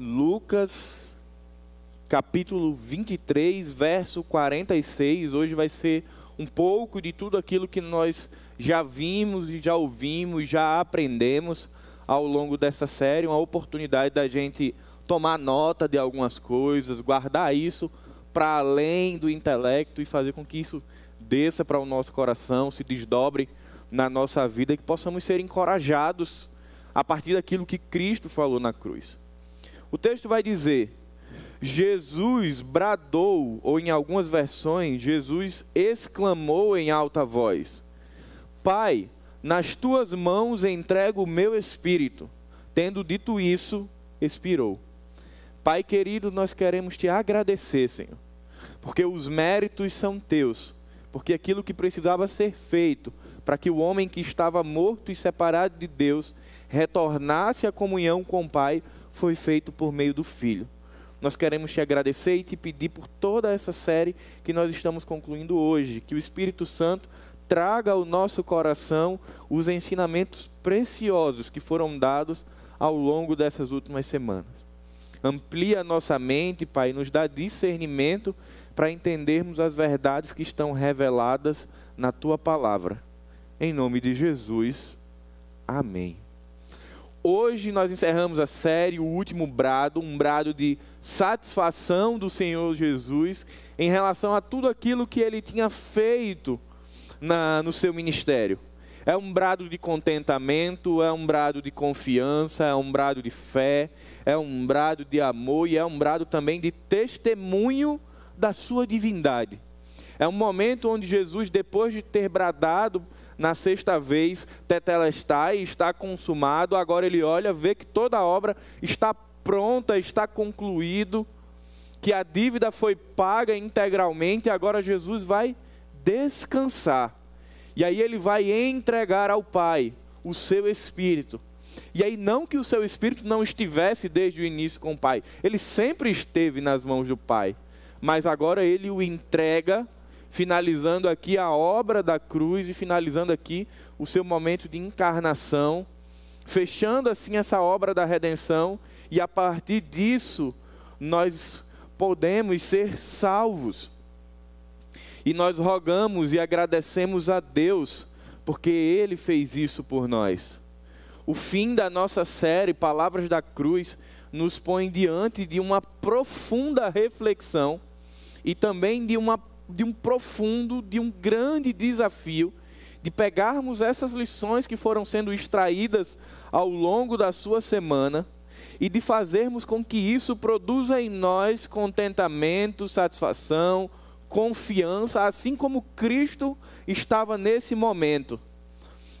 Lucas, capítulo 23, verso 46. Hoje vai ser um pouco de tudo aquilo que nós já vimos e já ouvimos, já aprendemos ao longo dessa série, uma oportunidade da gente tomar nota de algumas coisas, guardar isso para além do intelecto e fazer com que isso desça para o nosso coração, se desdobre na nossa vida e que possamos ser encorajados a partir daquilo que Cristo falou na cruz. O texto vai dizer: Jesus bradou, ou em algumas versões, Jesus exclamou em alta voz: Pai, nas tuas mãos entrego o meu espírito. Tendo dito isso, expirou. Pai querido, nós queremos te agradecer, Senhor, porque os méritos são teus, porque aquilo que precisava ser feito para que o homem que estava morto e separado de Deus retornasse à comunhão com o Pai foi feito por meio do Filho. Nós queremos te agradecer e te pedir por toda essa série que nós estamos concluindo hoje, que o Espírito Santo traga ao nosso coração os ensinamentos preciosos que foram dados ao longo dessas últimas semanas. Amplia nossa mente, Pai, nos dá discernimento para entendermos as verdades que estão reveladas na tua palavra. Em nome de Jesus. Amém. Hoje nós encerramos a série, o último brado, um brado de satisfação do Senhor Jesus em relação a tudo aquilo que ele tinha feito na, no seu ministério. É um brado de contentamento, é um brado de confiança, é um brado de fé, é um brado de amor e é um brado também de testemunho da sua divindade. É um momento onde Jesus, depois de ter bradado na sexta vez, tetelestai, está consumado, agora ele olha, vê que toda a obra está pronta, está concluído, que a dívida foi paga integralmente, agora Jesus vai descansar. E aí ele vai entregar ao Pai o seu espírito. E aí, não que o seu espírito não estivesse desde o início com o Pai, ele sempre esteve nas mãos do Pai, mas agora ele o entrega finalizando aqui a obra da cruz e finalizando aqui o seu momento de encarnação, fechando assim essa obra da redenção, e a partir disso nós podemos ser salvos. E nós rogamos e agradecemos a Deus, porque Ele fez isso por nós. O fim da nossa série, Palavras da Cruz, nos põe diante de uma profunda reflexão e também de uma de um profundo, de um grande desafio de pegarmos essas lições que foram sendo extraídas ao longo da sua semana e de fazermos com que isso produza em nós contentamento, satisfação, confiança, assim como Cristo estava nesse momento.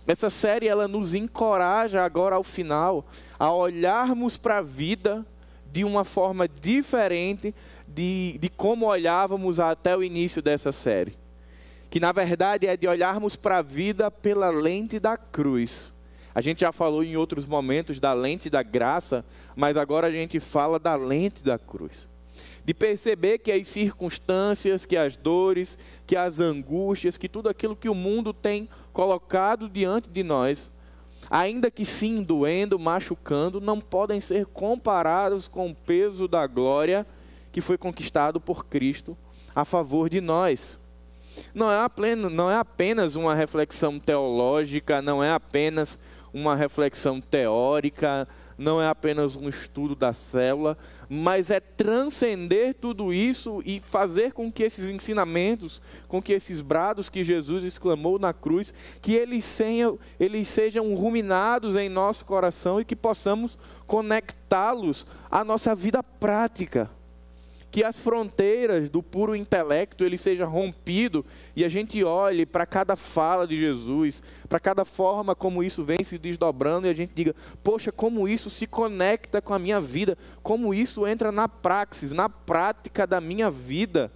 Essa série ela nos encoraja agora ao final a olharmos para a vida de uma forma diferente de, de como olhávamos até o início dessa série. Que na verdade é de olharmos para a vida pela lente da cruz. A gente já falou em outros momentos da lente da graça, mas agora a gente fala da lente da cruz. De perceber que as circunstâncias, que as dores, que as angústias, que tudo aquilo que o mundo tem colocado diante de nós, ainda que sim doendo, machucando, não podem ser comparados com o peso da glória que foi conquistado por Cristo a favor de nós. Não é, apenas, não é apenas uma reflexão teológica, não é apenas uma reflexão teórica, não é apenas um estudo da célula, mas é transcender tudo isso e fazer com que esses ensinamentos, com que esses brados que Jesus exclamou na cruz, que eles sejam, eles sejam ruminados em nosso coração e que possamos conectá-los à nossa vida prática que as fronteiras do puro intelecto ele seja rompido e a gente olhe para cada fala de Jesus, para cada forma como isso vem se desdobrando e a gente diga: "Poxa, como isso se conecta com a minha vida, como isso entra na praxis, na prática da minha vida".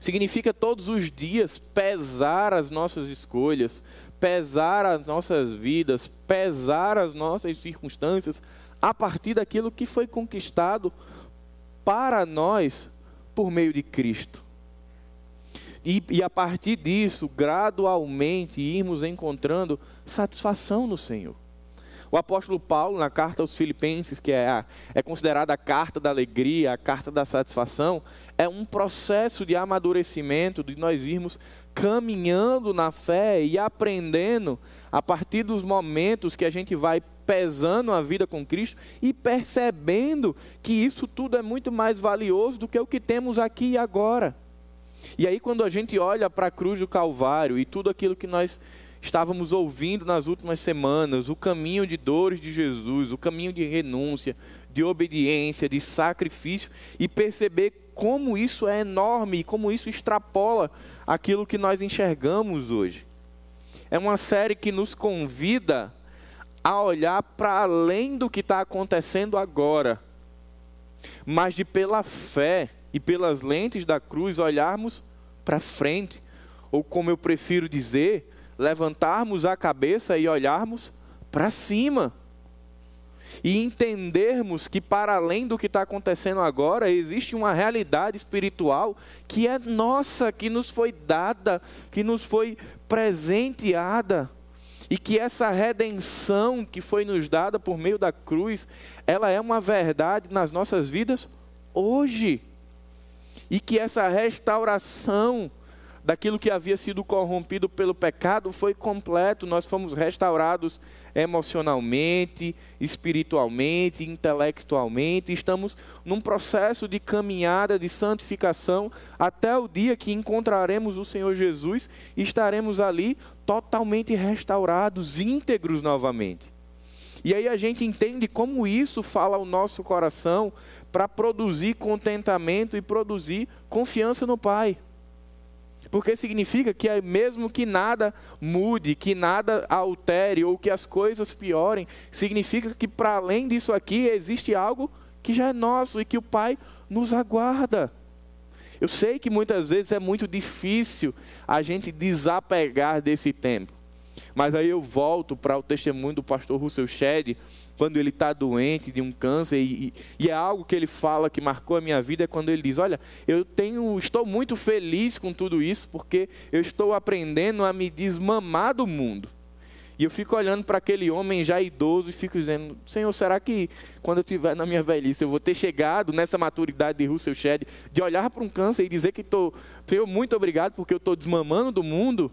Significa todos os dias pesar as nossas escolhas, pesar as nossas vidas, pesar as nossas circunstâncias a partir daquilo que foi conquistado para nós por meio de Cristo. E, e, a partir disso, gradualmente, irmos encontrando satisfação no Senhor. O apóstolo Paulo, na carta aos Filipenses, que é, a, é considerada a carta da alegria, a carta da satisfação, é um processo de amadurecimento, de nós irmos caminhando na fé e aprendendo a partir dos momentos que a gente vai pesando a vida com Cristo e percebendo que isso tudo é muito mais valioso do que o que temos aqui e agora. E aí, quando a gente olha para a cruz do Calvário e tudo aquilo que nós estávamos ouvindo nas últimas semanas, o caminho de dores de Jesus, o caminho de renúncia, de obediência, de sacrifício, e perceber como isso é enorme e como isso extrapola aquilo que nós enxergamos hoje. É uma série que nos convida a olhar para além do que está acontecendo agora, mas de pela fé e pelas lentes da cruz olharmos para frente, ou como eu prefiro dizer, levantarmos a cabeça e olharmos para cima. E entendermos que, para além do que está acontecendo agora, existe uma realidade espiritual que é nossa, que nos foi dada, que nos foi presenteada. E que essa redenção que foi nos dada por meio da cruz, ela é uma verdade nas nossas vidas hoje. E que essa restauração daquilo que havia sido corrompido pelo pecado foi completo. Nós fomos restaurados emocionalmente, espiritualmente, intelectualmente. Estamos num processo de caminhada, de santificação, até o dia que encontraremos o Senhor Jesus e estaremos ali totalmente restaurados, íntegros novamente. E aí a gente entende como isso fala ao nosso coração para produzir contentamento e produzir confiança no Pai. Porque significa que é mesmo que nada mude, que nada altere ou que as coisas piorem, significa que para além disso aqui existe algo que já é nosso e que o Pai nos aguarda. Eu sei que muitas vezes é muito difícil a gente desapegar desse tempo. Mas aí eu volto para o testemunho do pastor Russell Shedd, quando ele está doente de um câncer, e, e, é algo que ele fala que marcou a minha vida, é quando ele diz, olha, eu tenho, estou muito feliz com tudo isso, porque eu estou aprendendo a me desmamar do mundo. E eu fico olhando para aquele homem já idoso e fico dizendo, Senhor, será que quando eu estiver na minha velhice eu vou ter chegado nessa maturidade de Russell Shedd, de olhar para um câncer e dizer que estou, Senhor, muito obrigado porque eu estou desmamando do mundo?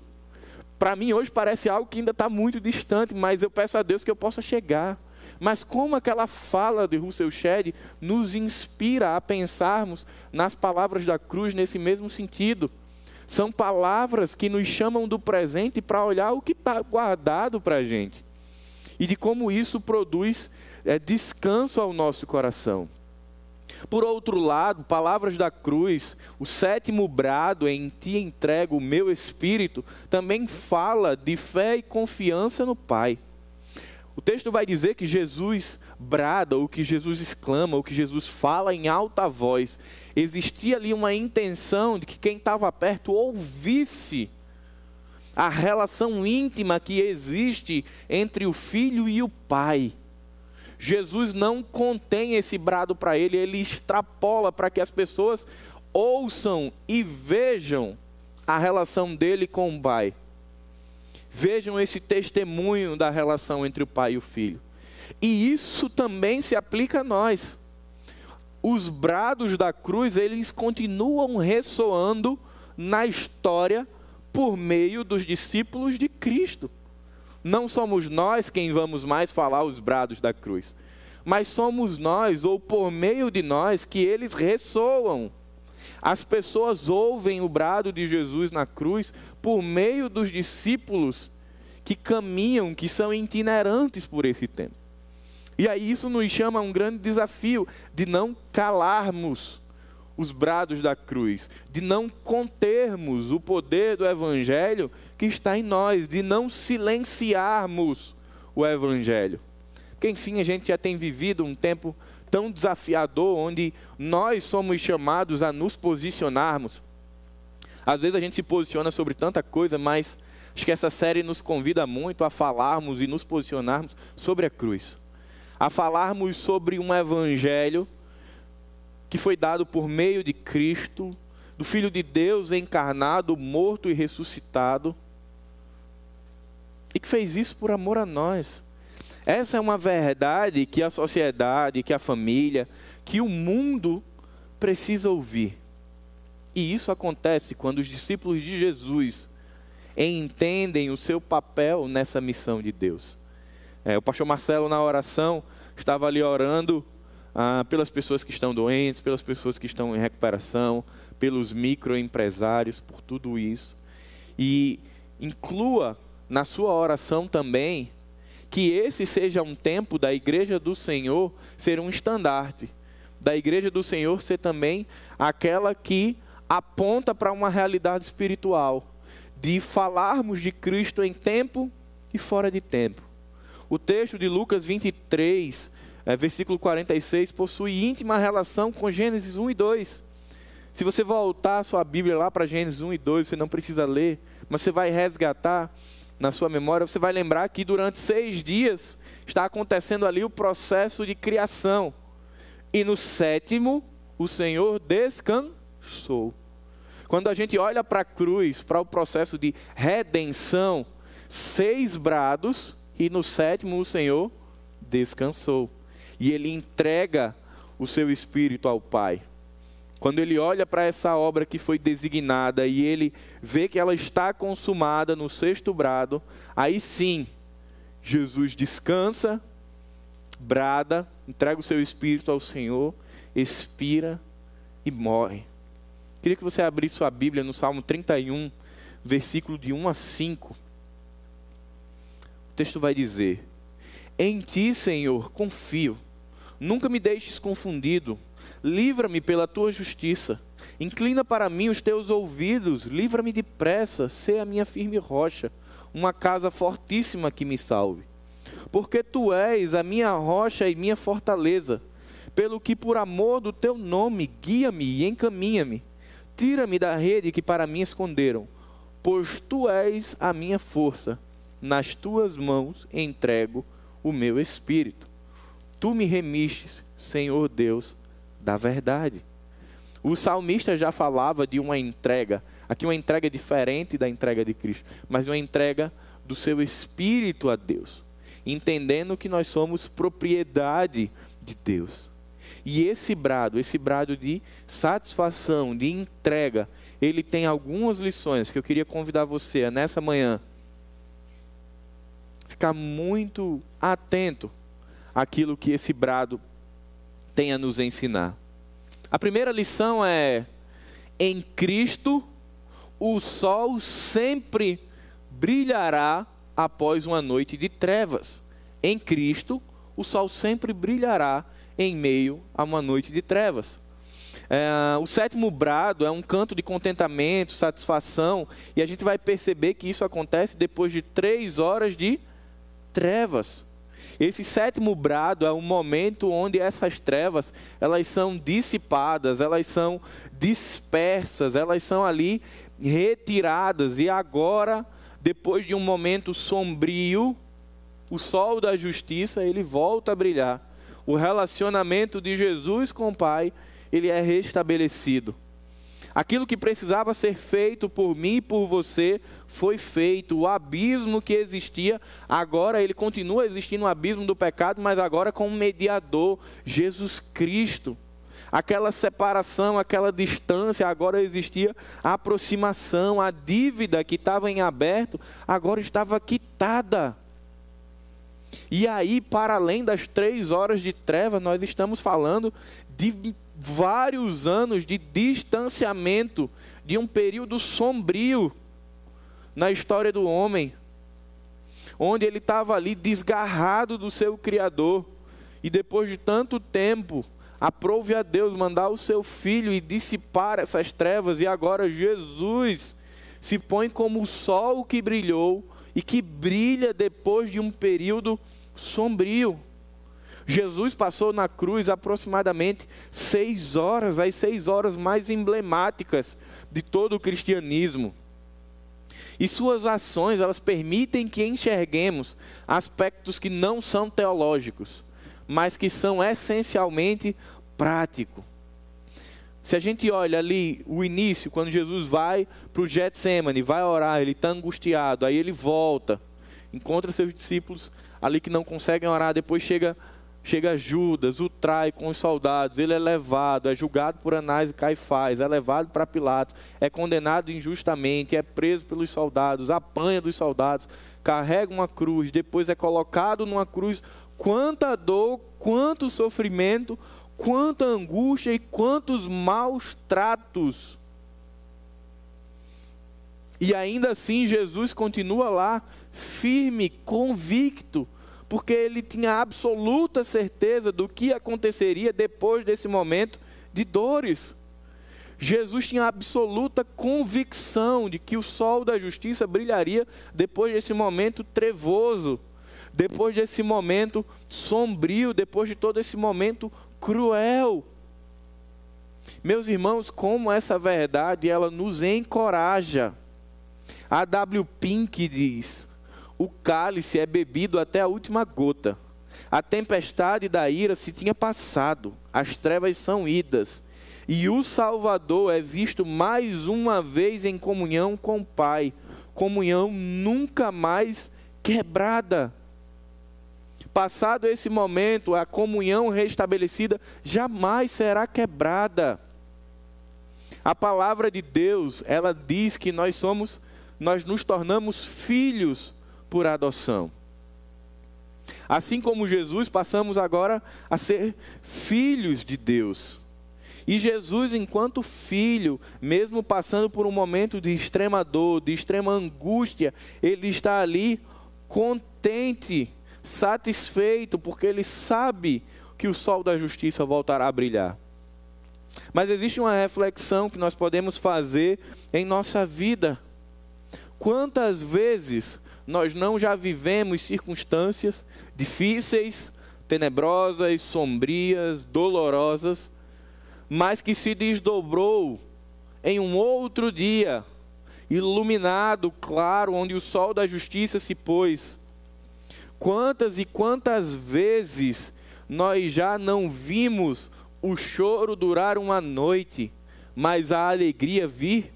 Para mim hoje parece algo que ainda está muito distante, mas eu peço a Deus que eu possa chegar. Mas como aquela fala de Russell Shedd nos inspira a pensarmos nas palavras da cruz nesse mesmo sentido. São palavras que nos chamam do presente para olhar o que está guardado para a gente. E de como isso produz é, descanso ao nosso coração. Por outro lado, palavras da cruz, o sétimo brado, em ti entrego o meu espírito, também fala de fé e confiança no Pai. O texto vai dizer que Jesus brada, ou que Jesus exclama, ou que Jesus fala em alta voz. Existia ali uma intenção de que quem estava perto ouvisse a relação íntima que existe entre o filho e o pai. Jesus não contém esse brado para ele, ele extrapola para que as pessoas ouçam e vejam a relação dele com o Pai. Vejam esse testemunho da relação entre o pai e o filho. E isso também se aplica a nós. Os brados da cruz, eles continuam ressoando na história por meio dos discípulos de Cristo. Não somos nós quem vamos mais falar os brados da cruz, mas somos nós, ou por meio de nós, que eles ressoam. As pessoas ouvem o brado de Jesus na cruz por meio dos discípulos que caminham, que são itinerantes por esse tempo. E aí isso nos chama a um grande desafio de não calarmos os brados da cruz, de não contermos o poder do Evangelho que está em nós, de não silenciarmos o Evangelho. Porque, enfim, a gente já tem vivido um tempo tão desafiador, onde nós somos chamados a nos posicionarmos. Às vezes a gente se posiciona sobre tanta coisa, mas acho que essa série nos convida muito a falarmos e nos posicionarmos sobre a cruz, a falarmos sobre um Evangelho que foi dado por meio de Cristo, do Filho de Deus encarnado, morto e ressuscitado, e que fez isso por amor a nós. Essa é uma verdade que a sociedade, que a família, que o mundo precisa ouvir. E isso acontece quando os discípulos de Jesus entendem o seu papel nessa missão de Deus. É, o pastor Marcelo, na oração, estava ali orando ah, pelas pessoas que estão doentes, pelas pessoas que estão em recuperação, pelos microempresários, por tudo isso. E inclua na sua oração também que esse seja um tempo da igreja do Senhor ser um estandarte, da igreja do Senhor ser também aquela que aponta para uma realidade espiritual, de falarmos de Cristo em tempo e fora de tempo. O texto de Lucas 23, é, versículo 46, possui íntima relação com Gênesis 1 e 2. Se você voltar a sua Bíblia lá para Gênesis 1 e 2, você não precisa ler, mas você vai resgatar na sua memória, você vai lembrar que durante seis dias está acontecendo ali o processo de criação. E no sétimo, o Senhor descansou. Quando a gente olha para a cruz, para o processo de redenção, seis brados, e no sétimo o Senhor descansou. E ele entrega o seu espírito ao Pai. Quando ele olha para essa obra que foi designada e ele vê que ela está consumada no sexto brado, aí sim, Jesus descansa, brada, entrega o seu espírito ao Senhor, expira e morre. Queria que você abrisse sua Bíblia no Salmo 31, versículo de 1 a 5. O texto vai dizer: Em ti, Senhor, confio. Nunca me deixes confundido livra-me pela tua justiça. Inclina para mim os teus ouvidos, livra-me depressa, sê a minha firme rocha, uma casa fortíssima que me salve. Porque tu és a minha rocha e minha fortaleza, pelo que por amor do teu nome guia-me e encaminha-me. Tira-me da rede que para mim esconderam, pois tu és a minha força. Nas tuas mãos entrego o meu espírito. Tu me remistes, Senhor Deus, da verdade. O salmista já falava de uma entrega, aqui uma entrega diferente da entrega de Cristo, mas uma entrega do seu espírito a Deus, entendendo que nós somos propriedade de Deus. E esse brado, esse brado de satisfação, de entrega, ele tem algumas lições que eu queria convidar você a nessa manhã ficar muito atento àquilo que esse brado tem a nos ensinar. A primeira lição é: em Cristo, o sol sempre brilhará após uma noite de trevas. Em Cristo, o sol sempre brilhará em meio a uma noite de trevas. É, o sétimo brado é um canto de contentamento, satisfação, e a gente vai perceber que isso acontece depois de três horas de trevas. Esse sétimo brado é um momento onde essas trevas, elas são dissipadas, elas são dispersas, elas são ali retiradas e agora, depois de um momento sombrio, o sol da justiça, ele volta a brilhar. O relacionamento de Jesus com o Pai, ele é restabelecido. Aquilo que precisava ser feito por mim e por você foi feito. O abismo que existia, agora ele continua existindo o abismo do pecado, mas agora com um mediador, Jesus Cristo. Aquela separação, aquela distância, agora existia a aproximação, a dívida que estava em aberto, agora estava quitada. E aí, para além das três horas de treva, nós estamos falando de vários anos de distanciamento, de um período sombrio na história do homem, onde ele estava ali desgarrado do seu Criador, e depois de tanto tempo, aprove a Deus mandar o seu filho e dissipar essas trevas, e agora Jesus se põe como o sol que brilhou e que brilha depois de um período sombrio. Jesus passou na cruz aproximadamente seis horas, as seis horas mais emblemáticas de todo o cristianismo. E suas ações, elas permitem que enxerguemos aspectos que não são teológicos, mas que são essencialmente práticos. Se a gente olha ali o início, quando Jesus vai para o Getsemane, vai orar, ele está angustiado, aí ele volta, encontra seus discípulos ali que não conseguem orar. Depois chega, chega Judas, o trai com os soldados. Ele é levado, é julgado por Anás e Caifás, é levado para Pilatos, é condenado injustamente, é preso pelos soldados, apanha dos soldados, carrega uma cruz, depois é colocado numa cruz. Quanta dor, quanto sofrimento, quanta angústia e quantos maus tratos. E ainda assim Jesus continua lá, firme, convicto, porque ele tinha absoluta certeza do que aconteceria depois desse momento de dores. Jesus tinha absoluta convicção de que o sol da justiça brilharia depois desse momento trevoso, depois desse momento sombrio, depois de todo esse momento cruel. Meus irmãos, como essa verdade ela nos encoraja. A W. Pink diz: o cálice é bebido até a última gota. A tempestade da ira se tinha passado, as trevas são idas, e o Salvador é visto mais uma vez em comunhão com o Pai, comunhão nunca mais quebrada. Passado esse momento, a comunhão restabelecida jamais será quebrada. A palavra de Deus, ela diz que nós somos, nós nos tornamos filhos por adoção. Assim como Jesus, passamos agora a ser filhos de Deus. E Jesus, enquanto filho, mesmo passando por um momento de extrema dor, de extrema angústia, ele está ali contente satisfeito, porque ele sabe que o sol da justiça voltará a brilhar. Mas existe uma reflexão que nós podemos fazer em nossa vida. Quantas vezes nós não já vivemos circunstâncias difíceis, tenebrosas, sombrias, dolorosas, mas que se desdobrou em um outro dia, iluminado, claro, onde o sol da justiça se pôs Quantas e quantas vezes nós já não vimos o choro durar uma noite, mas a alegria vir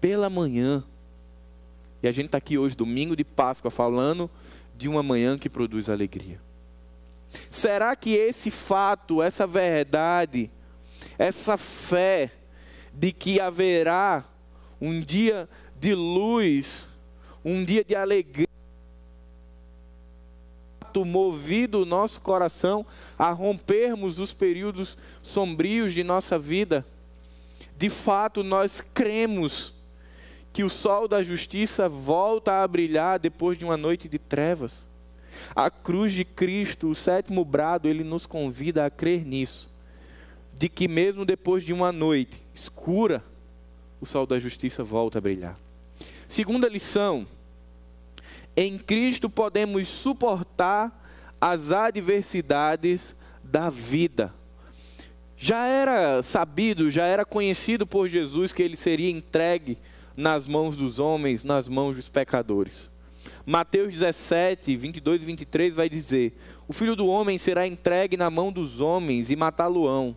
pela manhã. E a gente está aqui hoje, domingo de Páscoa, falando de uma manhã que produz alegria. Será que esse fato, essa verdade, essa fé de que haverá um dia de luz, um dia de alegria, movido o nosso coração a rompermos os períodos sombrios de nossa vida. De fato, nós cremos que o sol da justiça volta a brilhar depois de uma noite de trevas. A cruz de Cristo, o sétimo brado, ele nos convida a crer nisso. De que mesmo depois de uma noite escura, o sol da justiça volta a brilhar. Segunda lição, em Cristo podemos suportar as adversidades da vida. Já era sabido, já era conhecido por Jesus que ele seria entregue nas mãos dos homens, nas mãos dos pecadores. Mateus 17, 22 e 23 vai dizer: O filho do homem será entregue na mão dos homens e matá-lo-ão.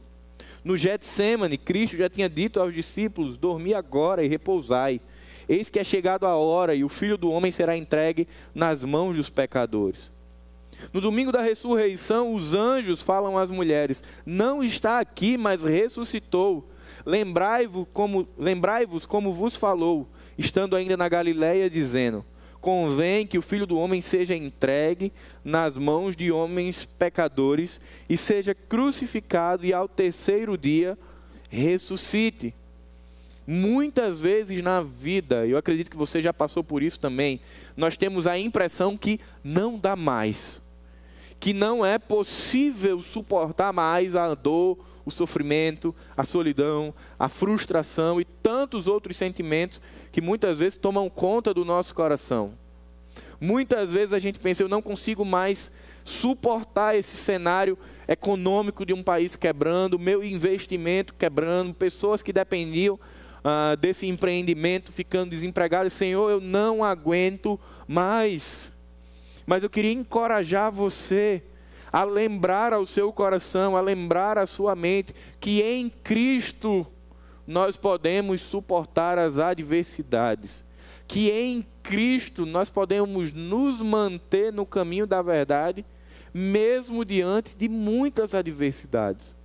No Getsemane, Cristo já tinha dito aos discípulos: Dormi agora e repousai. Eis que é chegado a hora e o filho do homem será entregue nas mãos dos pecadores. No domingo da ressurreição, os anjos falam às mulheres: Não está aqui, mas ressuscitou. Lembrai-vos como, lembrai como vos falou, estando ainda na Galiléia, dizendo: Convém que o filho do homem seja entregue nas mãos de homens pecadores e seja crucificado, e ao terceiro dia ressuscite. Muitas vezes na vida, eu acredito que você já passou por isso também, nós temos a impressão que não dá mais, que não é possível suportar mais a dor, o sofrimento, a solidão, a frustração e tantos outros sentimentos que muitas vezes tomam conta do nosso coração. Muitas vezes a gente pensa, eu não consigo mais suportar esse cenário econômico de um país quebrando, meu investimento quebrando, pessoas que dependiam ah, desse empreendimento, ficando desempregado. Senhor, eu não aguento mais. Mas eu queria encorajar você a lembrar ao seu coração, a lembrar à sua mente que em Cristo nós podemos suportar as adversidades, que em Cristo nós podemos nos manter no caminho da verdade, mesmo diante de muitas adversidades.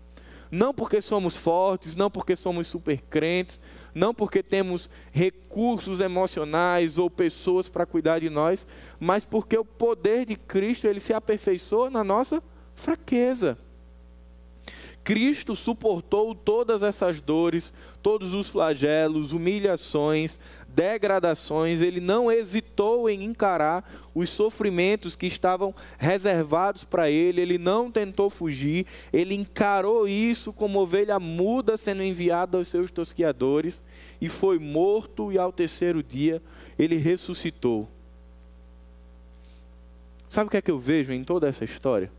Não porque somos fortes, não porque somos super crentes, não porque temos recursos emocionais ou pessoas para cuidar de nós, mas porque o poder de Cristo ele se aperfeiçoa na nossa fraqueza. Cristo suportou todas essas dores, todos os flagelos, humilhações, degradações, ele não hesitou em encarar os sofrimentos que estavam reservados para ele, ele não tentou fugir, ele encarou isso como ovelha muda sendo enviada aos seus tosquiadores e foi morto, e ao terceiro dia ele ressuscitou. Sabe o que é que eu vejo em toda essa história?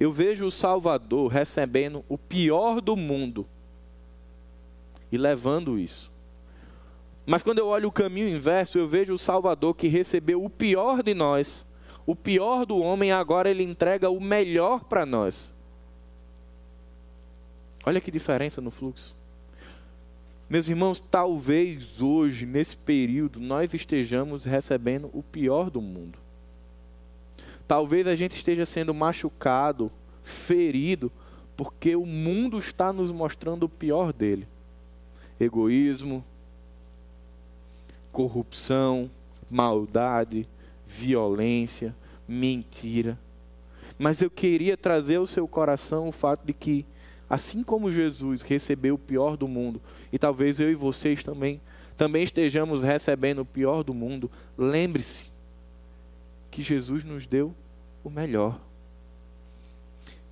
Eu vejo o Salvador recebendo o pior do mundo e levando isso. Mas quando eu olho o caminho inverso, eu vejo o Salvador que recebeu o pior de nós, o pior do homem, agora ele entrega o melhor para nós. Olha que diferença no fluxo. Meus irmãos, talvez hoje, nesse período, nós estejamos recebendo o pior do mundo. Talvez a gente esteja sendo machucado, ferido, porque o mundo está nos mostrando o pior dele: egoísmo, corrupção, maldade, violência, mentira. Mas eu queria trazer ao seu coração o fato de que, assim como Jesus recebeu o pior do mundo, e talvez eu e vocês também, também estejamos recebendo o pior do mundo, lembre-se que Jesus nos deu o melhor.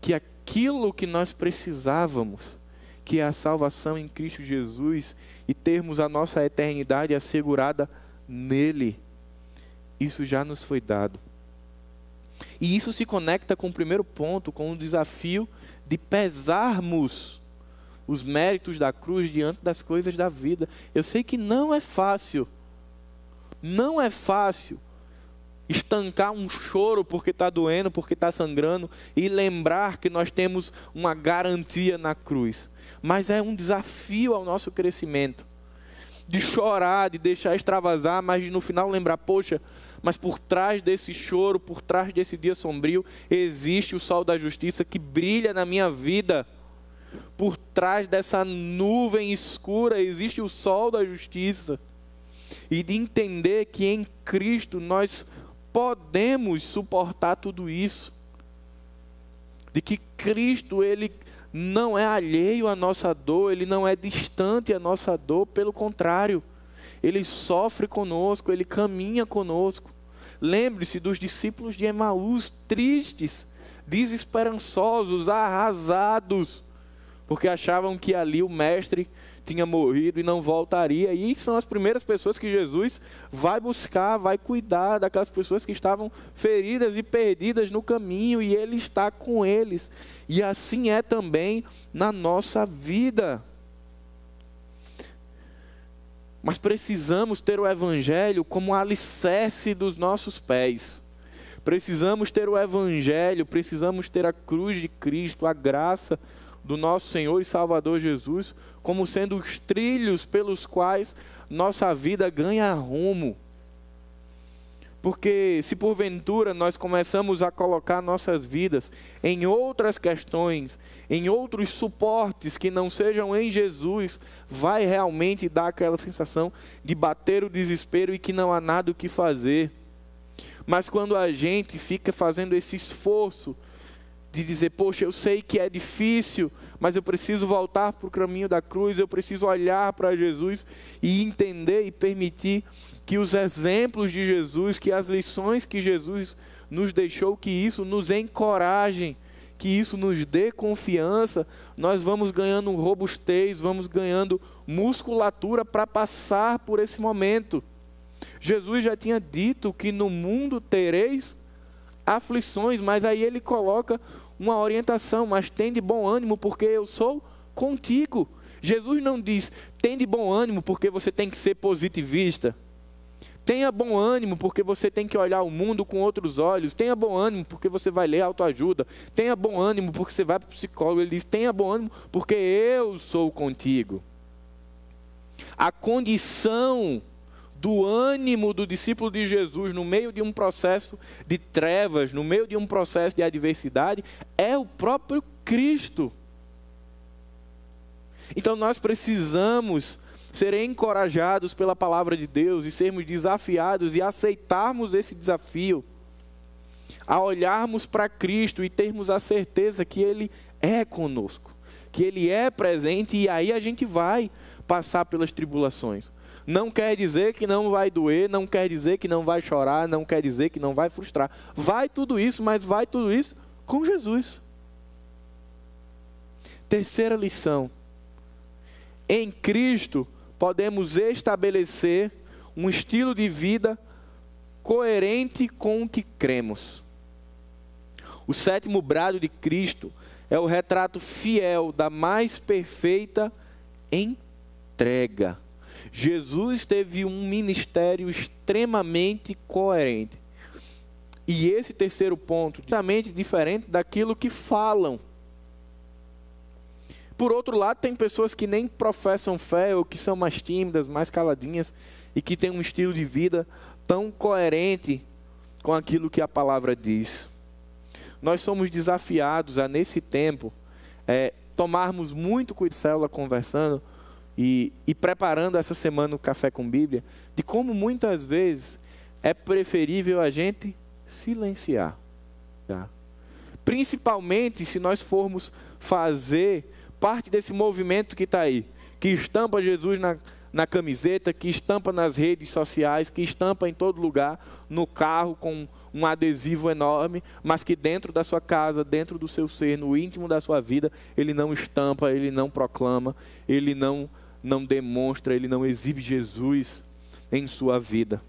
Que aquilo que nós precisávamos, que é a salvação em Cristo Jesus e termos a nossa eternidade assegurada nele, isso já nos foi dado. E isso se conecta com o primeiro ponto, com o desafio de pesarmos os méritos da cruz diante das coisas da vida. Eu sei que não é fácil. Não é fácil estancar um choro porque está doendo, porque está sangrando e lembrar que nós temos uma garantia na cruz. Mas é um desafio ao nosso crescimento. De chorar, de deixar extravasar, mas no final lembrar, poxa, mas por trás desse choro, por trás desse dia sombrio, existe o sol da justiça que brilha na minha vida. Por trás dessa nuvem escura existe o sol da justiça. E de entender que em Cristo nós podemos suportar tudo isso. De que Cristo, Ele não é alheio à nossa dor, Ele não é distante à nossa dor, pelo contrário, Ele sofre conosco, Ele caminha conosco. Lembre-se dos discípulos de Emaús, tristes, desesperançosos, arrasados, porque achavam que ali o Mestre tinha morrido e não voltaria. E são as primeiras pessoas que Jesus vai buscar, vai cuidar daquelas pessoas que estavam feridas e perdidas no caminho, e Ele está com eles. E assim é também na nossa vida. Mas precisamos ter o Evangelho como alicerce dos nossos pés. Precisamos ter o Evangelho, precisamos ter a cruz de Cristo, a graça do nosso Senhor e Salvador Jesus como sendo os trilhos pelos quais nossa vida ganha rumo. Porque se porventura nós começamos a colocar nossas vidas em outras questões, em outros suportes que não sejam em Jesus, vai realmente dar aquela sensação de bater o desespero e que não há nada o que fazer. Mas quando a gente fica fazendo esse esforço de dizer, poxa, eu sei que é difícil, mas eu preciso voltar para o caminho da cruz, eu preciso olhar para Jesus e entender e permitir que os exemplos de Jesus, que as lições que Jesus nos deixou, que isso nos encorajem, que isso nos dê confiança, nós vamos ganhando robustez, vamos ganhando musculatura para passar por esse momento. Jesus já tinha dito que no mundo tereis aflições, mas aí ele coloca uma orientação, mas tem de bom ânimo, porque eu sou contigo. Jesus não diz, tem de bom ânimo, porque você tem que ser positivista. Tenha bom ânimo, porque você tem que olhar o mundo com outros olhos. Tenha bom ânimo, porque você vai ler autoajuda. Tenha bom ânimo, porque você vai para o psicólogo. Ele diz: tenha bom ânimo, porque eu sou contigo. A condição do ânimo do discípulo de Jesus no meio de um processo de trevas, no meio de um processo de adversidade, é o próprio Cristo. Então nós precisamos ser encorajados pela palavra de Deus e sermos desafiados e aceitarmos esse desafio, a olharmos para Cristo e termos a certeza que Ele é conosco, que Ele é presente e aí a gente vai passar pelas tribulações. Não quer dizer que não vai doer, não quer dizer que não vai chorar, não quer dizer que não vai frustrar. Vai tudo isso, mas vai tudo isso com Jesus. Terceira lição. Em Cristo, podemos estabelecer um estilo de vida coerente com o que cremos. O sétimo brado de Cristo é o retrato fiel da mais perfeita entrega. Jesus teve um ministério extremamente coerente. E esse terceiro ponto, totalmente diferente daquilo que falam. Por outro lado, tem pessoas que nem professam fé ou que são mais tímidas, mais caladinhas e que têm um estilo de vida tão coerente com aquilo que a palavra diz. Nós somos desafiados a, nesse tempo, é, tomarmos muito cuidado, célula conversando e, e preparando essa semana o Café com Bíblia, de como muitas vezes é preferível a gente silenciar. Tá? Principalmente se nós formos fazer parte desse movimento que está aí, que estampa Jesus na, na camiseta, que estampa nas redes sociais, que estampa em todo lugar, no carro com um adesivo enorme, mas que dentro da sua casa, dentro do seu ser, no íntimo da sua vida, ele não estampa, ele não proclama, ele não não demonstra, ele não exibe Jesus em sua vida.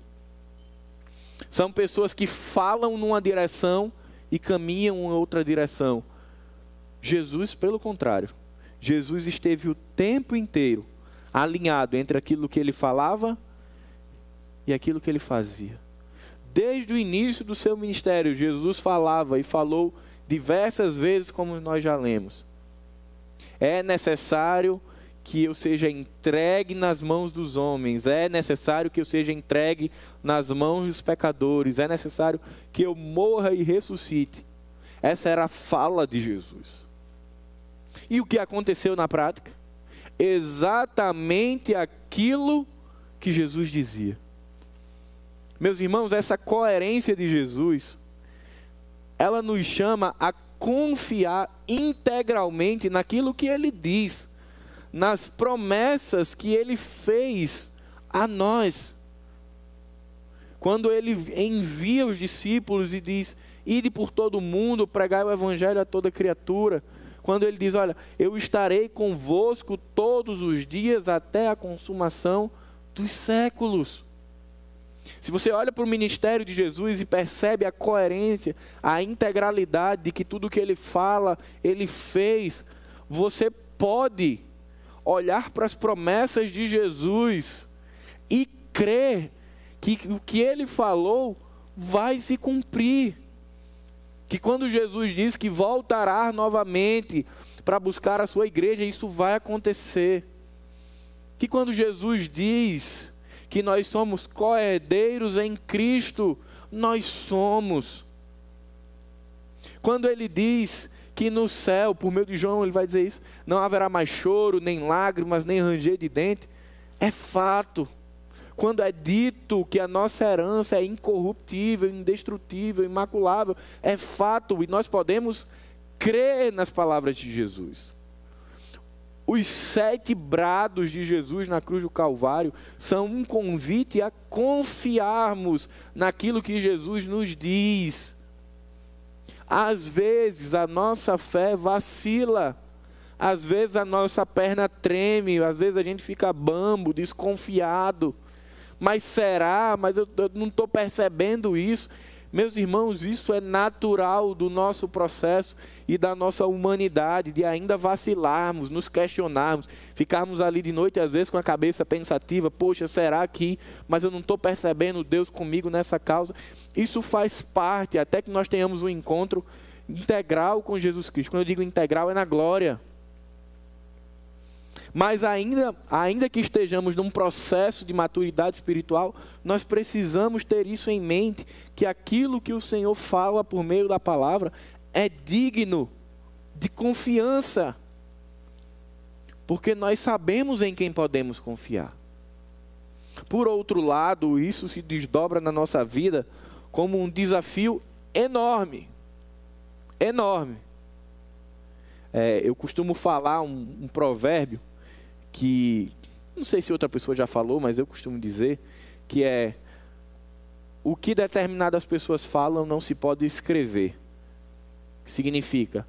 São pessoas que falam numa direção e caminham em outra direção. Jesus, pelo contrário, Jesus esteve o tempo inteiro alinhado entre aquilo que ele falava e aquilo que ele fazia. Desde o início do seu ministério, Jesus falava e falou diversas vezes, como nós já lemos. É necessário que eu seja entregue nas mãos dos homens, é necessário que eu seja entregue nas mãos dos pecadores, é necessário que eu morra e ressuscite. Essa era a fala de Jesus. E o que aconteceu na prática? Exatamente aquilo que Jesus dizia. Meus irmãos, essa coerência de Jesus, ela nos chama a confiar integralmente naquilo que ele diz, nas promessas que ele fez a nós. Quando ele envia os discípulos e diz: Ide por todo o mundo, pregai o evangelho a toda criatura quando ele diz: Olha, eu estarei convosco todos os dias até a consumação dos séculos. Se você olha para o ministério de Jesus e percebe a coerência, a integralidade de que tudo que ele fala, ele fez, você pode olhar para as promessas de Jesus e crer que o que ele falou vai se cumprir que quando Jesus diz que voltará novamente para buscar a sua igreja, isso vai acontecer. Que quando Jesus diz que nós somos coerdeiros em Cristo, nós somos. Quando ele diz que no céu, por meio de João, ele vai dizer isso, não haverá mais choro, nem lágrimas, nem ranger de dente, é fato quando é dito que a nossa herança é incorruptível, indestrutível, imaculável, é fato e nós podemos crer nas palavras de Jesus. Os sete brados de Jesus na cruz do Calvário são um convite a confiarmos naquilo que Jesus nos diz. Às vezes a nossa fé vacila, às vezes a nossa perna treme, às vezes a gente fica bambo, desconfiado mas será? Mas eu, eu não estou percebendo isso. Meus irmãos, isso é natural do nosso processo e da nossa humanidade, de ainda vacilarmos, nos questionarmos, ficarmos ali de noite, às vezes com a cabeça pensativa: poxa, será que? Mas eu não estou percebendo Deus comigo nessa causa. Isso faz parte, até que nós tenhamos um encontro integral com Jesus Cristo. Quando eu digo integral, é na glória. Mas ainda, ainda que estejamos num processo de maturidade espiritual, nós precisamos ter isso em mente, que aquilo que o Senhor fala por meio da palavra é digno de confiança. Porque nós sabemos em quem podemos confiar. Por outro lado, isso se desdobra na nossa vida como um desafio enorme. Enorme. É, eu costumo falar um, um provérbio que, não sei se outra pessoa já falou, mas eu costumo dizer, que é o que determinadas pessoas falam não se pode escrever. Significa,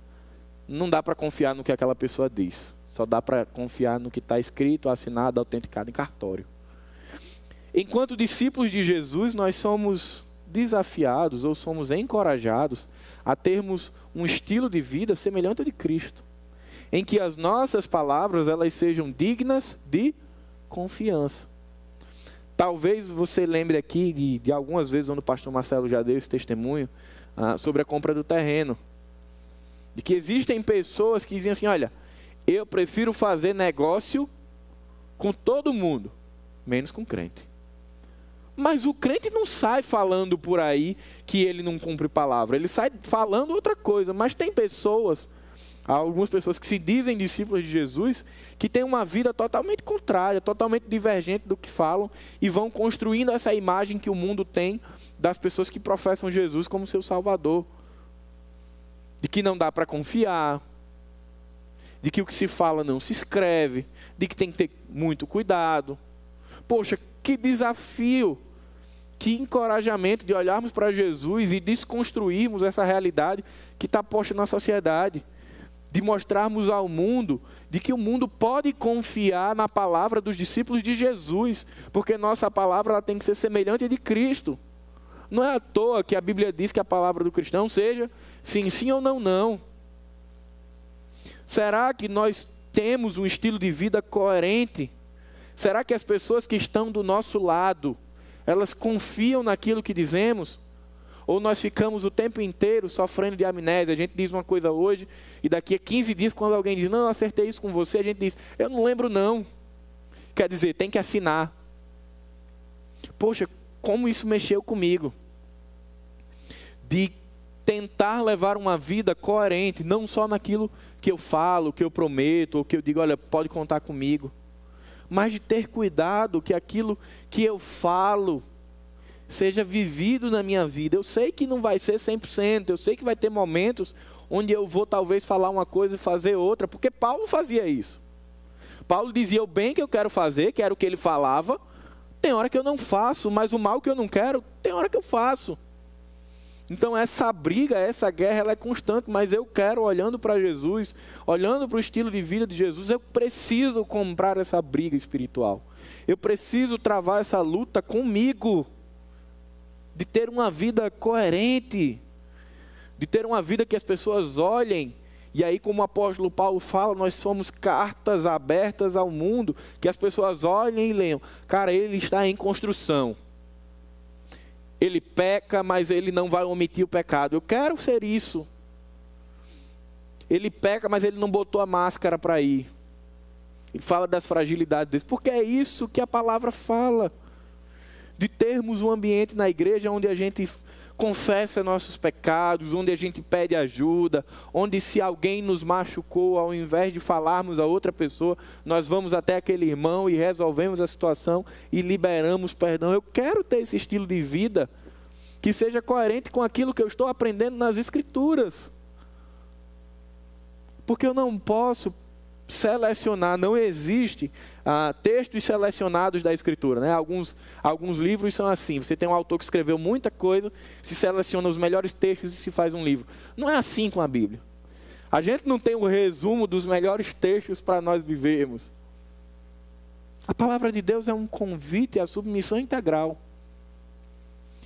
não dá para confiar no que aquela pessoa diz. Só dá para confiar no que está escrito, assinado, autenticado em cartório. Enquanto discípulos de Jesus, nós somos desafiados ou somos encorajados a termos um estilo de vida semelhante ao de Cristo, em que as nossas palavras elas sejam dignas de confiança. Talvez você lembre aqui de, de algumas vezes onde o pastor Marcelo já deu esse testemunho ah, sobre a compra do terreno, de que existem pessoas que dizem assim, olha, eu prefiro fazer negócio com todo mundo, menos com crente. Mas o crente não sai falando por aí que ele não cumpre palavra. Ele sai falando outra coisa. Mas tem pessoas, algumas pessoas que se dizem discípulos de Jesus, que têm uma vida totalmente contrária, totalmente divergente do que falam e vão construindo essa imagem que o mundo tem das pessoas que professam Jesus como seu Salvador. De que não dá para confiar, de que o que se fala não se escreve, de que tem que ter muito cuidado. Poxa, que desafio que encorajamento de olharmos para Jesus e desconstruirmos essa realidade que está posta na sociedade. De mostrarmos ao mundo de que o mundo pode confiar na palavra dos discípulos de Jesus, porque nossa palavra ela tem que ser semelhante à de Cristo. Não é à toa que a Bíblia diz que a palavra do cristão seja sim, sim ou não, não. Será que nós temos um estilo de vida coerente? Será que as pessoas que estão do nosso lado, elas confiam naquilo que dizemos? Ou nós ficamos o tempo inteiro sofrendo de amnésia? A gente diz uma coisa hoje e daqui a 15 dias, quando alguém diz, não, eu acertei isso com você, a gente diz, eu não lembro não. Quer dizer, tem que assinar. Poxa, como isso mexeu comigo? De tentar levar uma vida coerente, não só naquilo que eu falo, que eu prometo, ou que eu digo, olha, pode contar comigo mas de ter cuidado que aquilo que eu falo seja vivido na minha vida. Eu sei que não vai ser 100%, eu sei que vai ter momentos onde eu vou talvez falar uma coisa e fazer outra, porque Paulo fazia isso. Paulo dizia o bem que eu quero fazer, que era o que ele falava, tem hora que eu não faço, mas o mal que eu não quero, tem hora que eu faço. Então essa briga, essa guerra, ela é constante, mas eu quero, olhando para Jesus, olhando para o estilo de vida de Jesus, eu preciso comprar essa briga espiritual. Eu preciso travar essa luta comigo, de ter uma vida coerente, de ter uma vida que as pessoas olhem. E aí, como o apóstolo Paulo fala, nós somos cartas abertas ao mundo, que as pessoas olhem e leiam. Cara, ele está em construção ele peca, mas ele não vai omitir o pecado. Eu quero ser isso. Ele peca, mas ele não botou a máscara para ir. Ele fala das fragilidades dele, porque é isso que a palavra fala. De termos um ambiente na igreja onde a gente confessa nossos pecados, onde a gente pede ajuda, onde se alguém nos machucou, ao invés de falarmos a outra pessoa, nós vamos até aquele irmão e resolvemos a situação e liberamos perdão. Eu quero ter esse estilo de vida que seja coerente com aquilo que eu estou aprendendo nas Escrituras. Porque eu não posso selecionar, não existe ah, textos selecionados da Escritura. Né? Alguns, alguns livros são assim: você tem um autor que escreveu muita coisa, se seleciona os melhores textos e se faz um livro. Não é assim com a Bíblia. A gente não tem o um resumo dos melhores textos para nós vivermos. A palavra de Deus é um convite à submissão integral.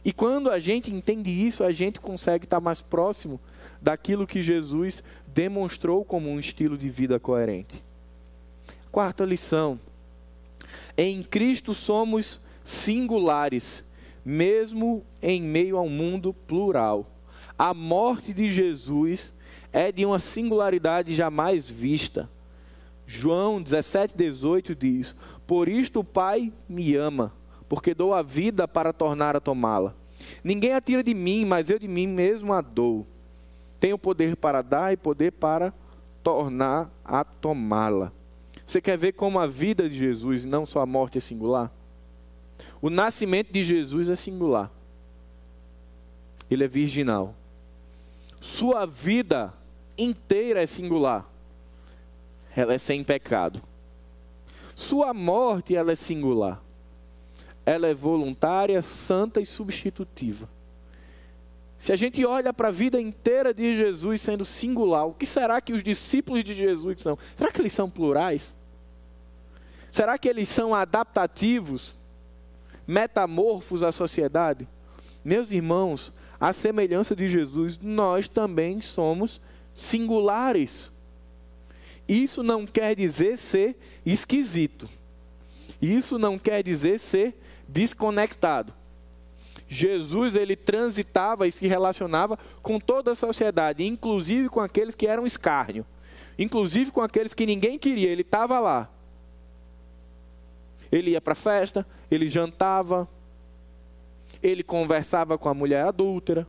E quando a gente entende isso, a gente consegue estar mais próximo daquilo que Jesus demonstrou como um estilo de vida coerente. Quarta lição: em Cristo somos singulares, mesmo em meio a um mundo plural. A morte de Jesus é de uma singularidade jamais vista. João 17, 18 diz: Por isto o Pai me ama, porque dou a vida para tornar a tomá-la. Ninguém a tira de mim, mas eu de mim mesmo a dou. Tenho poder para dar e poder para tornar a tomá-la. Você quer ver como a vida de Jesus, não só a morte, é singular? O nascimento de Jesus é singular. Ele é virginal. Sua vida inteira é singular. Ela é sem pecado. Sua morte ela é singular. Ela é voluntária, santa e substitutiva. Se a gente olha para a vida inteira de Jesus sendo singular, o que será que os discípulos de Jesus são? Será que eles são plurais? Será que eles são adaptativos, metamorfos à sociedade? Meus irmãos, à semelhança de Jesus, nós também somos singulares. Isso não quer dizer ser esquisito. Isso não quer dizer ser desconectado. Jesus ele transitava e se relacionava com toda a sociedade, inclusive com aqueles que eram escárnio, inclusive com aqueles que ninguém queria, ele estava lá. Ele ia para a festa, ele jantava, ele conversava com a mulher adúltera.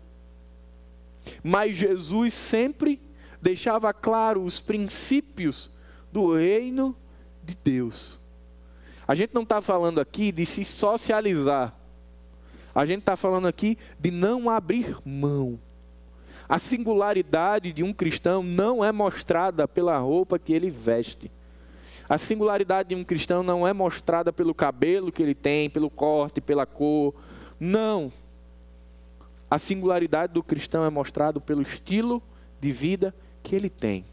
Mas Jesus sempre deixava claro os princípios do reino de Deus. A gente não está falando aqui de se socializar. A gente está falando aqui de não abrir mão. A singularidade de um cristão não é mostrada pela roupa que ele veste. A singularidade de um cristão não é mostrada pelo cabelo que ele tem, pelo corte, pela cor. Não. A singularidade do cristão é mostrada pelo estilo de vida que ele tem.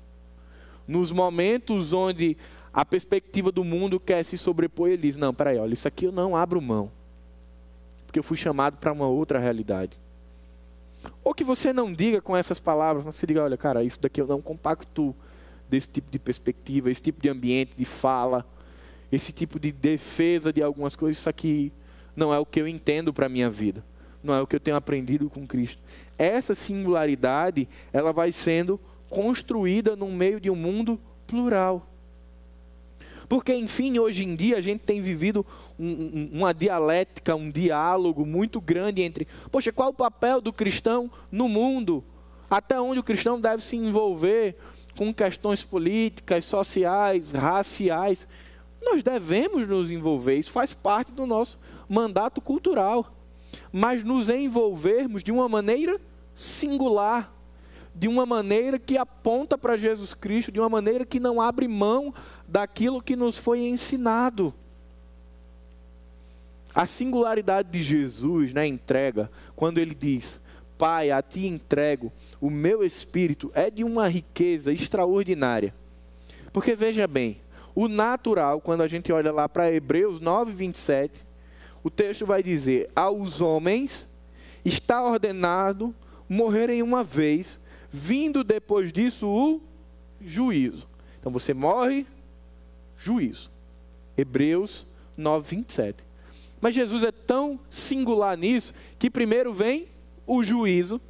Nos momentos onde a perspectiva do mundo quer se sobrepor, ele diz: Não, peraí, olha, isso aqui eu não abro mão porque eu fui chamado para uma outra realidade. Ou que você não diga com essas palavras, mas você diga, olha, cara, isso daqui eu não compacto desse tipo de perspectiva, esse tipo de ambiente de fala, esse tipo de defesa de algumas coisas, isso aqui não é o que eu entendo para a minha vida, não é o que eu tenho aprendido com Cristo. Essa singularidade, ela vai sendo construída no meio de um mundo plural. Porque, enfim, hoje em dia a gente tem vivido um, um, uma dialética, um diálogo muito grande entre, poxa, qual o papel do cristão no mundo? Até onde o cristão deve se envolver com questões políticas, sociais, raciais? Nós devemos nos envolver, isso faz parte do nosso mandato cultural. Mas nos envolvermos de uma maneira singular, de uma maneira que aponta para Jesus Cristo, de uma maneira que não abre mão daquilo que nos foi ensinado. A singularidade de Jesus na entrega, quando ele diz: Pai, a ti entrego o meu espírito, é de uma riqueza extraordinária. Porque veja bem, o natural, quando a gente olha lá para Hebreus 9, 27, o texto vai dizer: Aos homens está ordenado morrerem uma vez, vindo depois disso o juízo. Então você morre, juízo. Hebreus 9, 27. Mas Jesus é tão singular nisso que primeiro vem o juízo.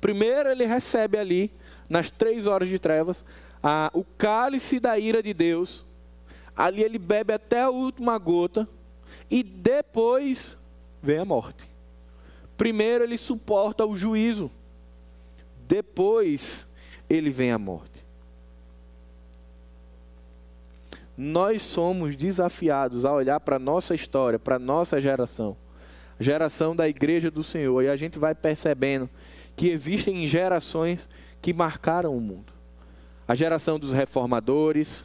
Primeiro ele recebe ali, nas três horas de trevas, a, o cálice da ira de Deus. Ali ele bebe até a última gota. E depois vem a morte. Primeiro ele suporta o juízo depois ele vem a morte. Nós somos desafiados a olhar para a nossa história, para a nossa geração, geração da igreja do Senhor, e a gente vai percebendo que existem gerações que marcaram o mundo. A geração dos reformadores,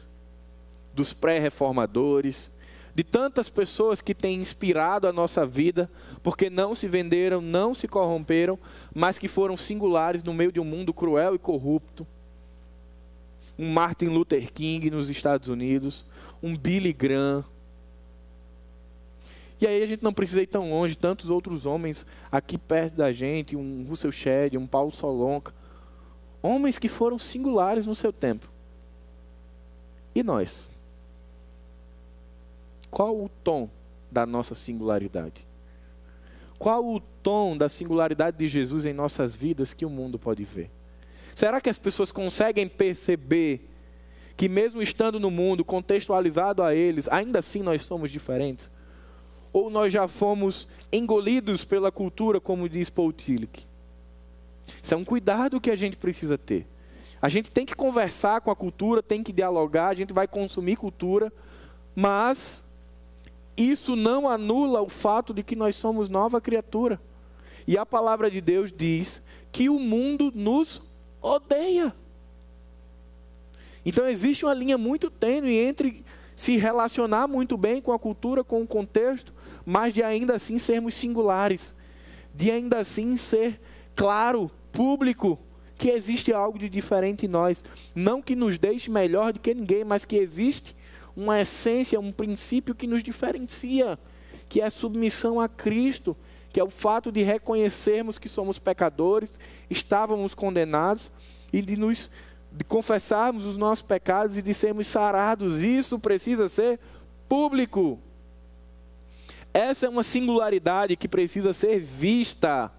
dos pré-reformadores, de tantas pessoas que têm inspirado a nossa vida, porque não se venderam, não se corromperam, mas que foram singulares no meio de um mundo cruel e corrupto. Um Martin Luther King nos Estados Unidos, um Billy Graham. E aí a gente não precisa ir tão longe, tantos outros homens aqui perto da gente, um Russell Shedd, um Paulo Solonca, homens que foram singulares no seu tempo. E nós? Qual o tom da nossa singularidade? Qual o tom da singularidade de Jesus em nossas vidas que o mundo pode ver? Será que as pessoas conseguem perceber que mesmo estando no mundo, contextualizado a eles, ainda assim nós somos diferentes? Ou nós já fomos engolidos pela cultura, como diz Paul Tillich? Isso é um cuidado que a gente precisa ter. A gente tem que conversar com a cultura, tem que dialogar, a gente vai consumir cultura, mas isso não anula o fato de que nós somos nova criatura. E a palavra de Deus diz que o mundo nos odeia. Então existe uma linha muito tênue entre se relacionar muito bem com a cultura, com o contexto, mas de ainda assim sermos singulares, de ainda assim ser claro, público, que existe algo de diferente em nós. Não que nos deixe melhor do que ninguém, mas que existe uma essência, um princípio que nos diferencia, que é a submissão a Cristo, que é o fato de reconhecermos que somos pecadores, estávamos condenados e de nos de confessarmos os nossos pecados e de sermos sarados. Isso precisa ser público. Essa é uma singularidade que precisa ser vista.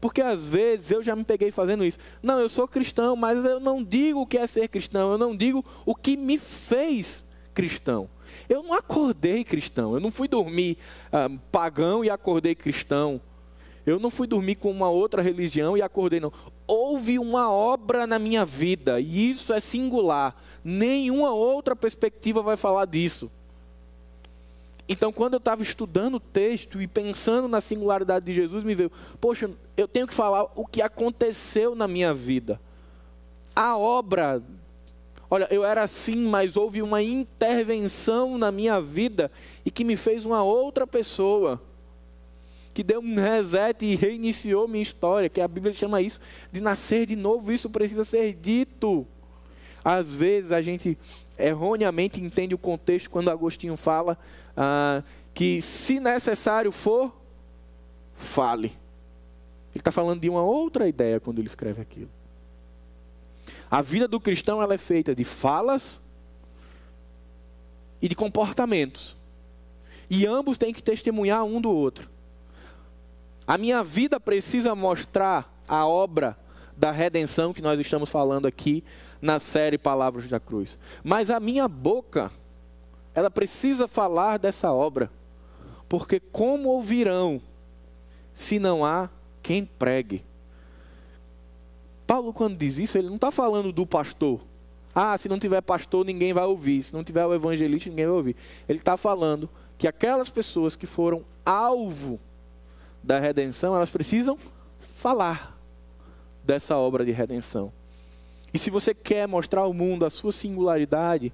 Porque às vezes eu já me peguei fazendo isso. Não, eu sou cristão, mas eu não digo o que é ser cristão, eu não digo o que me fez cristão. Eu não acordei cristão, eu não fui dormir ah, pagão e acordei cristão. Eu não fui dormir com uma outra religião e acordei, não. Houve uma obra na minha vida, e isso é singular. Nenhuma outra perspectiva vai falar disso. Então, quando eu estava estudando o texto e pensando na singularidade de Jesus, me veio, poxa, eu tenho que falar o que aconteceu na minha vida. A obra. Olha, eu era assim, mas houve uma intervenção na minha vida e que me fez uma outra pessoa. Que deu um reset e reiniciou minha história, que a Bíblia chama isso de nascer de novo. Isso precisa ser dito. Às vezes a gente erroneamente entende o contexto quando Agostinho fala ah, que, se necessário for, fale. Ele está falando de uma outra ideia quando ele escreve aquilo. A vida do cristão ela é feita de falas e de comportamentos. E ambos têm que testemunhar um do outro. A minha vida precisa mostrar a obra da redenção que nós estamos falando aqui na série Palavras da Cruz. Mas a minha boca, ela precisa falar dessa obra. Porque como ouvirão se não há quem pregue? Paulo, quando diz isso, ele não está falando do pastor. Ah, se não tiver pastor, ninguém vai ouvir. Se não tiver o evangelista, ninguém vai ouvir. Ele está falando que aquelas pessoas que foram alvo da redenção, elas precisam falar dessa obra de redenção. E se você quer mostrar ao mundo a sua singularidade,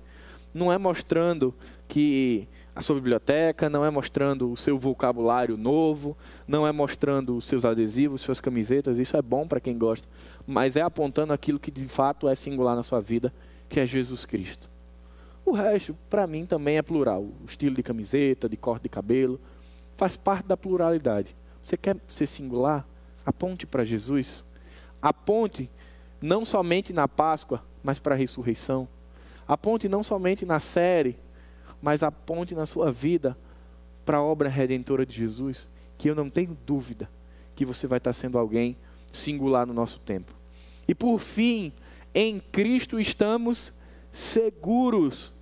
não é mostrando que a sua biblioteca, não é mostrando o seu vocabulário novo, não é mostrando os seus adesivos, suas camisetas, isso é bom para quem gosta, mas é apontando aquilo que de fato é singular na sua vida, que é Jesus Cristo. O resto, para mim, também é plural. O estilo de camiseta, de corte de cabelo, faz parte da pluralidade. Você quer ser singular? Aponte para Jesus. Aponte não somente na Páscoa, mas para a ressurreição. Aponte não somente na série, mas aponte na sua vida para a obra redentora de Jesus, que eu não tenho dúvida que você vai estar sendo alguém singular no nosso tempo. E por fim, em Cristo estamos seguros.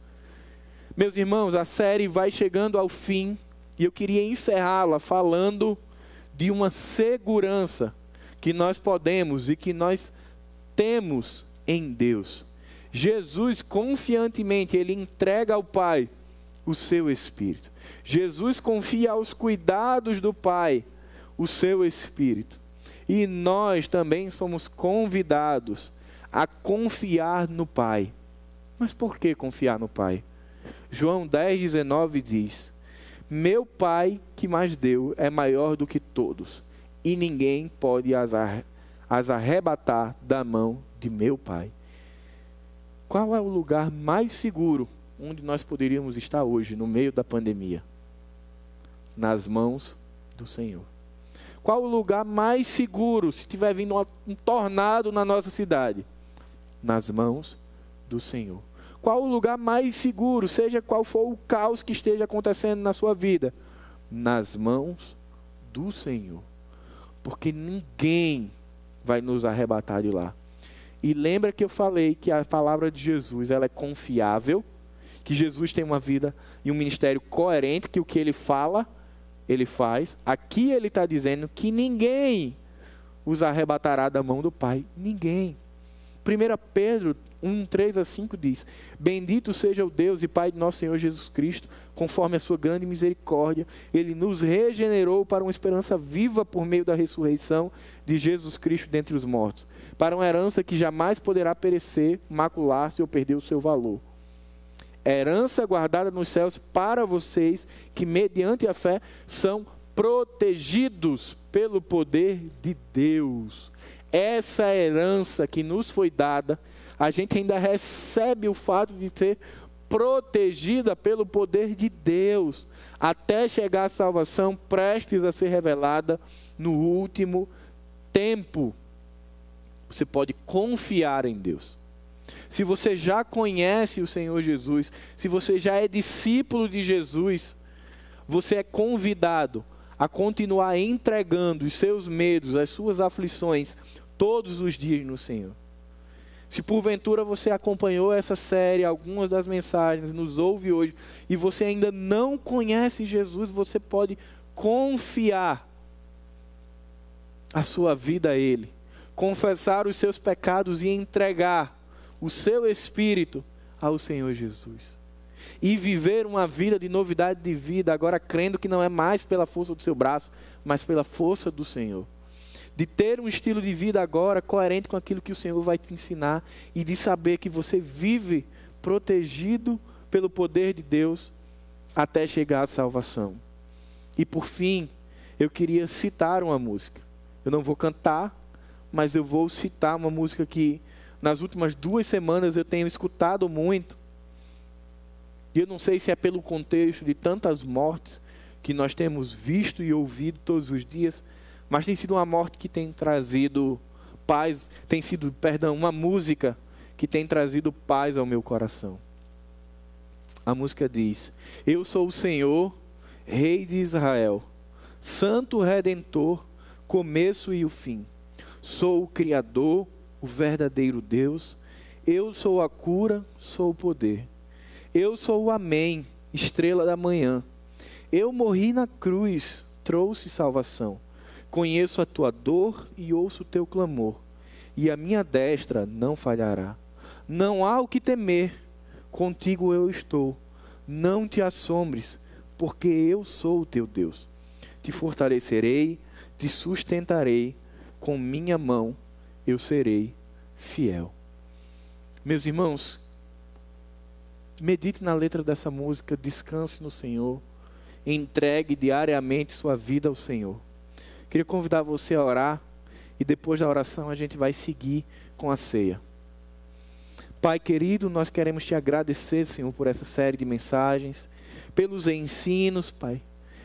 Meus irmãos, a série vai chegando ao fim e eu queria encerrá-la falando de uma segurança que nós podemos e que nós temos em Deus. Jesus confiantemente ele entrega ao Pai o seu espírito. Jesus confia aos cuidados do Pai o seu espírito. E nós também somos convidados a confiar no Pai. Mas por que confiar no Pai? João 10, 19 diz: Meu Pai que mais deu é maior do que todos, e ninguém pode as arrebatar da mão de meu Pai. Qual é o lugar mais seguro onde nós poderíamos estar hoje, no meio da pandemia? Nas mãos do Senhor. Qual o lugar mais seguro se tiver vindo um tornado na nossa cidade? Nas mãos do Senhor. Qual o lugar mais seguro, seja qual for o caos que esteja acontecendo na sua vida? Nas mãos do Senhor. Porque ninguém vai nos arrebatar de lá. E lembra que eu falei que a palavra de Jesus ela é confiável, que Jesus tem uma vida e um ministério coerente, que o que ele fala, ele faz. Aqui ele está dizendo que ninguém os arrebatará da mão do Pai. Ninguém. 1 Pedro 1, 3 a 5 diz: Bendito seja o Deus e Pai de nosso Senhor Jesus Cristo, conforme a sua grande misericórdia, ele nos regenerou para uma esperança viva por meio da ressurreição de Jesus Cristo dentre os mortos, para uma herança que jamais poderá perecer, macular-se ou perder o seu valor. Herança guardada nos céus para vocês que, mediante a fé, são protegidos pelo poder de Deus. Essa herança que nos foi dada a gente ainda recebe o fato de ser protegida pelo poder de Deus, até chegar a salvação prestes a ser revelada no último tempo. Você pode confiar em Deus. Se você já conhece o Senhor Jesus, se você já é discípulo de Jesus, você é convidado a continuar entregando os seus medos, as suas aflições, todos os dias no Senhor. Se porventura você acompanhou essa série, algumas das mensagens, nos ouve hoje, e você ainda não conhece Jesus, você pode confiar a sua vida a Ele, confessar os seus pecados e entregar o seu espírito ao Senhor Jesus. E viver uma vida de novidade de vida, agora crendo que não é mais pela força do seu braço, mas pela força do Senhor de ter um estilo de vida agora coerente com aquilo que o Senhor vai te ensinar e de saber que você vive protegido pelo poder de Deus até chegar à salvação. E por fim, eu queria citar uma música. Eu não vou cantar, mas eu vou citar uma música que nas últimas duas semanas eu tenho escutado muito. E eu não sei se é pelo contexto de tantas mortes que nós temos visto e ouvido todos os dias, mas tem sido uma morte que tem trazido paz, tem sido, perdão, uma música que tem trazido paz ao meu coração. A música diz: Eu sou o Senhor, Rei de Israel, Santo Redentor, começo e o fim. Sou o Criador, o verdadeiro Deus. Eu sou a cura, sou o poder. Eu sou o Amém, estrela da manhã. Eu morri na cruz, trouxe salvação. Conheço a tua dor e ouço o teu clamor, e a minha destra não falhará. Não há o que temer, contigo eu estou. Não te assombres, porque eu sou o teu Deus. Te fortalecerei, te sustentarei, com minha mão eu serei fiel. Meus irmãos, medite na letra dessa música, descanse no Senhor, entregue diariamente sua vida ao Senhor. Queria convidar você a orar e depois da oração a gente vai seguir com a ceia. Pai querido, nós queremos te agradecer, Senhor, por essa série de mensagens, pelos ensinos, Pai,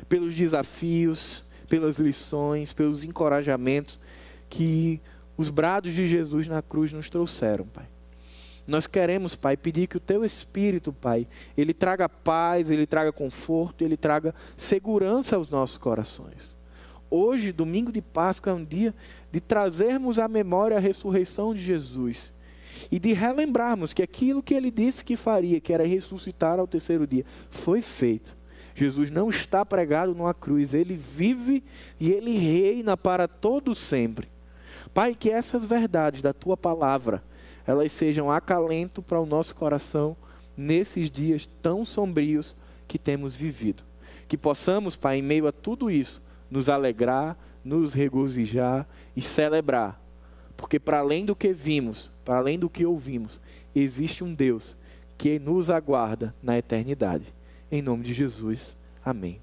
pelos desafios, pelas lições, pelos encorajamentos que os brados de Jesus na cruz nos trouxeram, Pai. Nós queremos, Pai, pedir que o Teu Espírito, Pai, ele traga paz, ele traga conforto, ele traga segurança aos nossos corações hoje, domingo de Páscoa, é um dia de trazermos à memória a ressurreição de Jesus e de relembrarmos que aquilo que ele disse que faria, que era ressuscitar ao terceiro dia, foi feito. Jesus não está pregado numa cruz, ele vive e ele reina para todo sempre. Pai, que essas verdades da tua palavra, elas sejam acalento para o nosso coração nesses dias tão sombrios que temos vivido. Que possamos, Pai, em meio a tudo isso, nos alegrar, nos regozijar e celebrar. Porque para além do que vimos, para além do que ouvimos, existe um Deus que nos aguarda na eternidade. Em nome de Jesus. Amém.